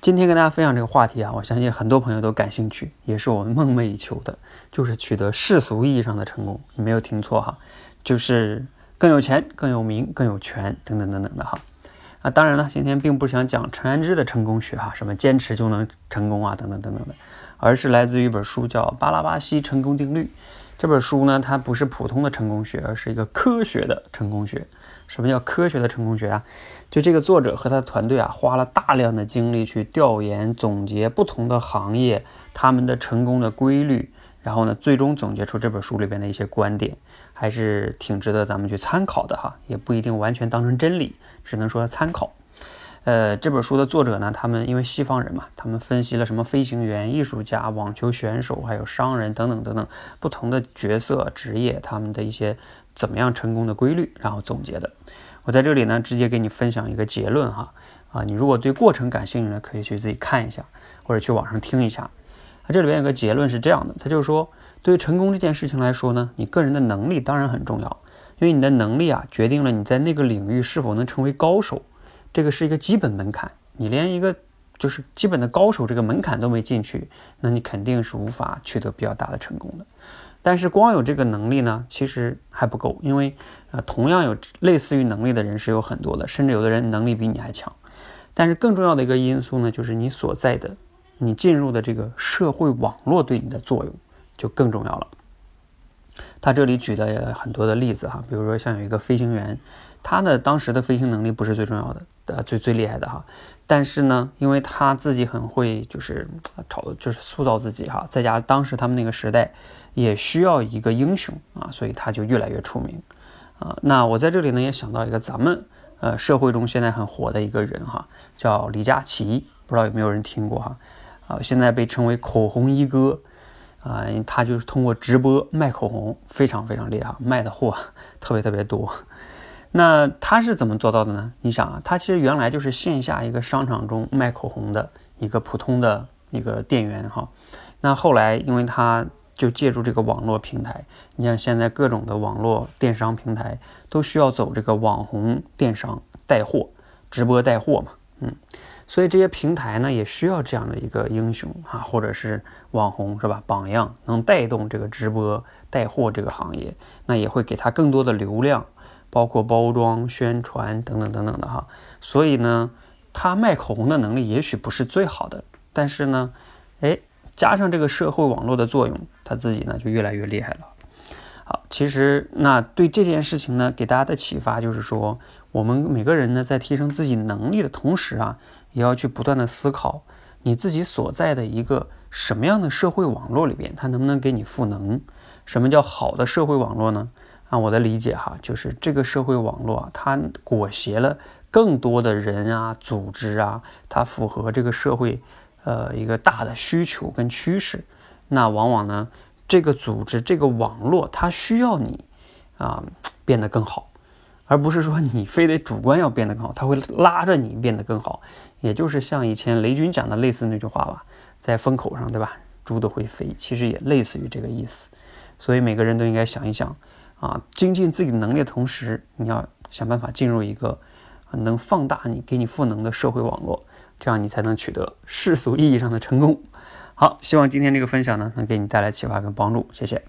今天跟大家分享这个话题啊，我相信很多朋友都感兴趣，也是我们梦寐以求的，就是取得世俗意义上的成功。你没有听错哈，就是更有钱、更有名、更有权等等等等的哈。啊，当然了，今天并不是想讲陈安之的成功学哈，什么坚持就能成功啊，等等等等的，而是来自于一本书叫《巴拉巴西成功定律》。这本书呢，它不是普通的成功学，而是一个科学的成功学。什么叫科学的成功学啊？就这个作者和他的团队啊，花了大量的精力去调研、总结不同的行业他们的成功的规律，然后呢，最终总结出这本书里边的一些观点，还是挺值得咱们去参考的哈。也不一定完全当成真理，只能说参考。呃，这本书的作者呢，他们因为西方人嘛，他们分析了什么飞行员、艺术家、网球选手，还有商人等等等等不同的角色职业，他们的一些怎么样成功的规律，然后总结的。我在这里呢，直接给你分享一个结论哈。啊，你如果对过程感兴趣呢，可以去自己看一下，或者去网上听一下。啊，这里边有个结论是这样的，他就是说，对于成功这件事情来说呢，你个人的能力当然很重要，因为你的能力啊，决定了你在那个领域是否能成为高手。这个是一个基本门槛，你连一个就是基本的高手这个门槛都没进去，那你肯定是无法取得比较大的成功的。但是光有这个能力呢，其实还不够，因为呃，同样有类似于能力的人是有很多的，甚至有的人能力比你还强。但是更重要的一个因素呢，就是你所在的、你进入的这个社会网络对你的作用就更重要了。他这里举的很多的例子哈，比如说像有一个飞行员。他呢，当时的飞行能力不是最重要的，呃，最最厉害的哈。但是呢，因为他自己很会，就是炒，就是塑造自己哈。再加上当时他们那个时代也需要一个英雄啊，所以他就越来越出名啊。那我在这里呢，也想到一个咱们呃社会中现在很火的一个人哈，叫李佳琦，不知道有没有人听过哈？啊，现在被称为口红一哥啊，他就是通过直播卖口红，非常非常厉害，卖的货特别特别多。那他是怎么做到的呢？你想啊，他其实原来就是线下一个商场中卖口红的一个普通的一个店员哈。那后来，因为他就借助这个网络平台，你像现在各种的网络电商平台都需要走这个网红电商带货、直播带货嘛，嗯，所以这些平台呢也需要这样的一个英雄啊，或者是网红是吧？榜样能带动这个直播带货这个行业，那也会给他更多的流量。包括包装、宣传等等等等的哈，所以呢，他卖口红的能力也许不是最好的，但是呢，哎，加上这个社会网络的作用，他自己呢就越来越厉害了。好，其实那对这件事情呢，给大家的启发就是说，我们每个人呢在提升自己能力的同时啊，也要去不断的思考你自己所在的一个什么样的社会网络里边，它能不能给你赋能？什么叫好的社会网络呢？按我的理解哈，就是这个社会网络啊，它裹挟了更多的人啊、组织啊，它符合这个社会呃一个大的需求跟趋势。那往往呢，这个组织、这个网络，它需要你啊变得更好，而不是说你非得主观要变得更好，它会拉着你变得更好。也就是像以前雷军讲的类似那句话吧，在风口上，对吧？猪都会飞，其实也类似于这个意思。所以每个人都应该想一想。啊，精进自己能力的同时，你要想办法进入一个能放大你、给你赋能的社会网络，这样你才能取得世俗意义上的成功。好，希望今天这个分享呢，能给你带来启发跟帮助，谢谢。